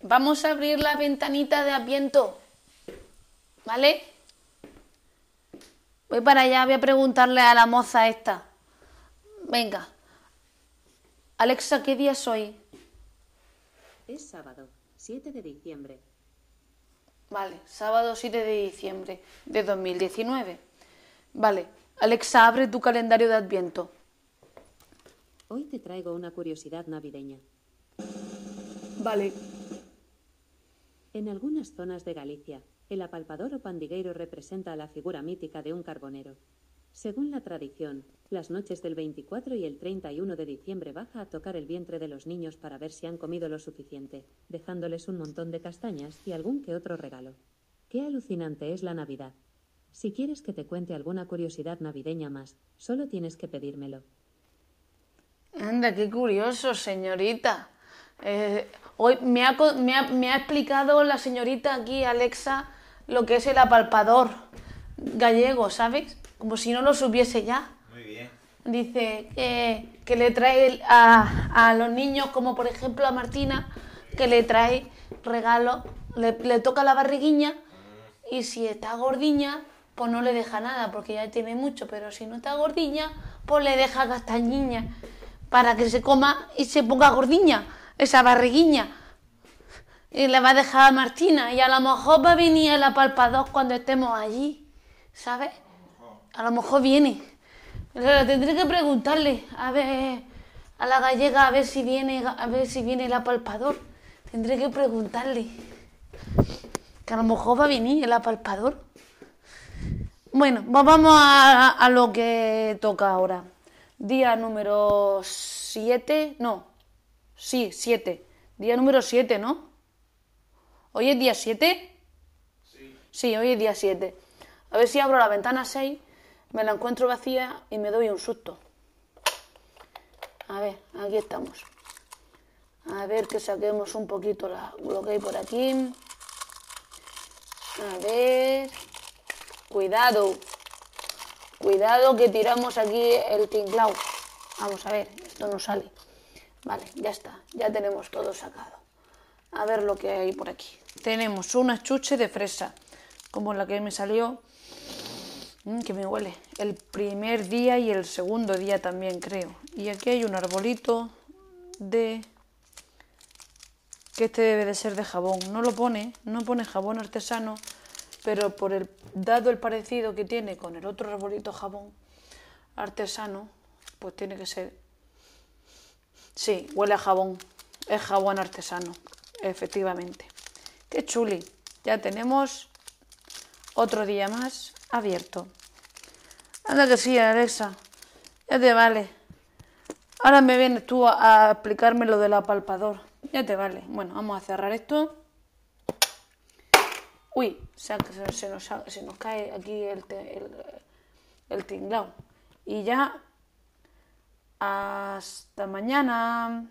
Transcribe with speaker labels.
Speaker 1: vamos a abrir la ventanita de Adviento. ¿Vale? Voy para allá, voy a preguntarle a la moza esta. Venga. Alexa, ¿qué día es hoy?
Speaker 2: Es sábado, 7 de diciembre.
Speaker 1: Vale, sábado 7 de diciembre de 2019. Vale, Alexa, abre tu calendario de Adviento.
Speaker 2: Hoy te traigo una curiosidad navideña.
Speaker 1: Vale.
Speaker 2: En algunas zonas de Galicia, el apalpador o pandigueiro representa a la figura mítica de un carbonero. Según la tradición, las noches del 24 y el 31 de diciembre baja a tocar el vientre de los niños para ver si han comido lo suficiente, dejándoles un montón de castañas y algún que otro regalo. Qué alucinante es la Navidad. Si quieres que te cuente alguna curiosidad navideña más, solo tienes que pedírmelo.
Speaker 1: Anda, qué curioso, señorita. Eh, hoy me ha, me ha- me ha explicado la señorita aquí, Alexa, lo que es el apalpador gallego, ¿sabes? Como si no lo supiese ya.
Speaker 3: Muy bien.
Speaker 1: Dice que, que le trae a, a los niños, como por ejemplo a Martina, que le trae regalo, le, le toca la barriguiña y si está gordiña, pues no le deja nada, porque ya tiene mucho, pero si no está gordiña, pues le deja castañiña para que se coma y se ponga gordiña, esa barriguiña. Y le va a dejar a Martina y a lo mejor va a venir el apalpador cuando estemos allí, ¿sabes? A lo mejor viene. Tendré que preguntarle a ver a la gallega a ver si viene a ver si viene el apalpador. Tendré que preguntarle. Que a lo mejor va a venir el apalpador. Bueno, pues vamos a, a lo que toca ahora. Día número 7, no. Sí, 7. Día número 7, ¿no? ¿Hoy es día 7?
Speaker 3: Sí.
Speaker 1: Sí, hoy es día 7. A ver si abro la ventana 6, me la encuentro vacía y me doy un susto. A ver, aquí estamos. A ver que saquemos un poquito la- lo que hay por aquí. A ver. Cuidado. Cuidado que tiramos aquí el tinglao. Vamos a ver, esto no sale. Vale, ya está. Ya tenemos todo sacado. A ver lo que hay por aquí. Tenemos una chuche de fresa, como la que me salió, Mm, que me huele, el primer día y el segundo día también creo. Y aquí hay un arbolito de... que este debe de ser de jabón. No lo pone, no pone jabón artesano, pero por el dado el parecido que tiene con el otro arbolito jabón artesano, pues tiene que ser Sí, huele a jabón. Es jabón artesano, efectivamente. Qué chuli. Ya tenemos otro día más abierto. Anda que sí, Alexa. Ya te vale. Ahora me vienes tú a, explicarme lo del apalpador. Ya te vale. Bueno, vamos a cerrar esto. Uy, se, nos, se nos cae aquí el, el, el tinglao. Y ya hasta mañana.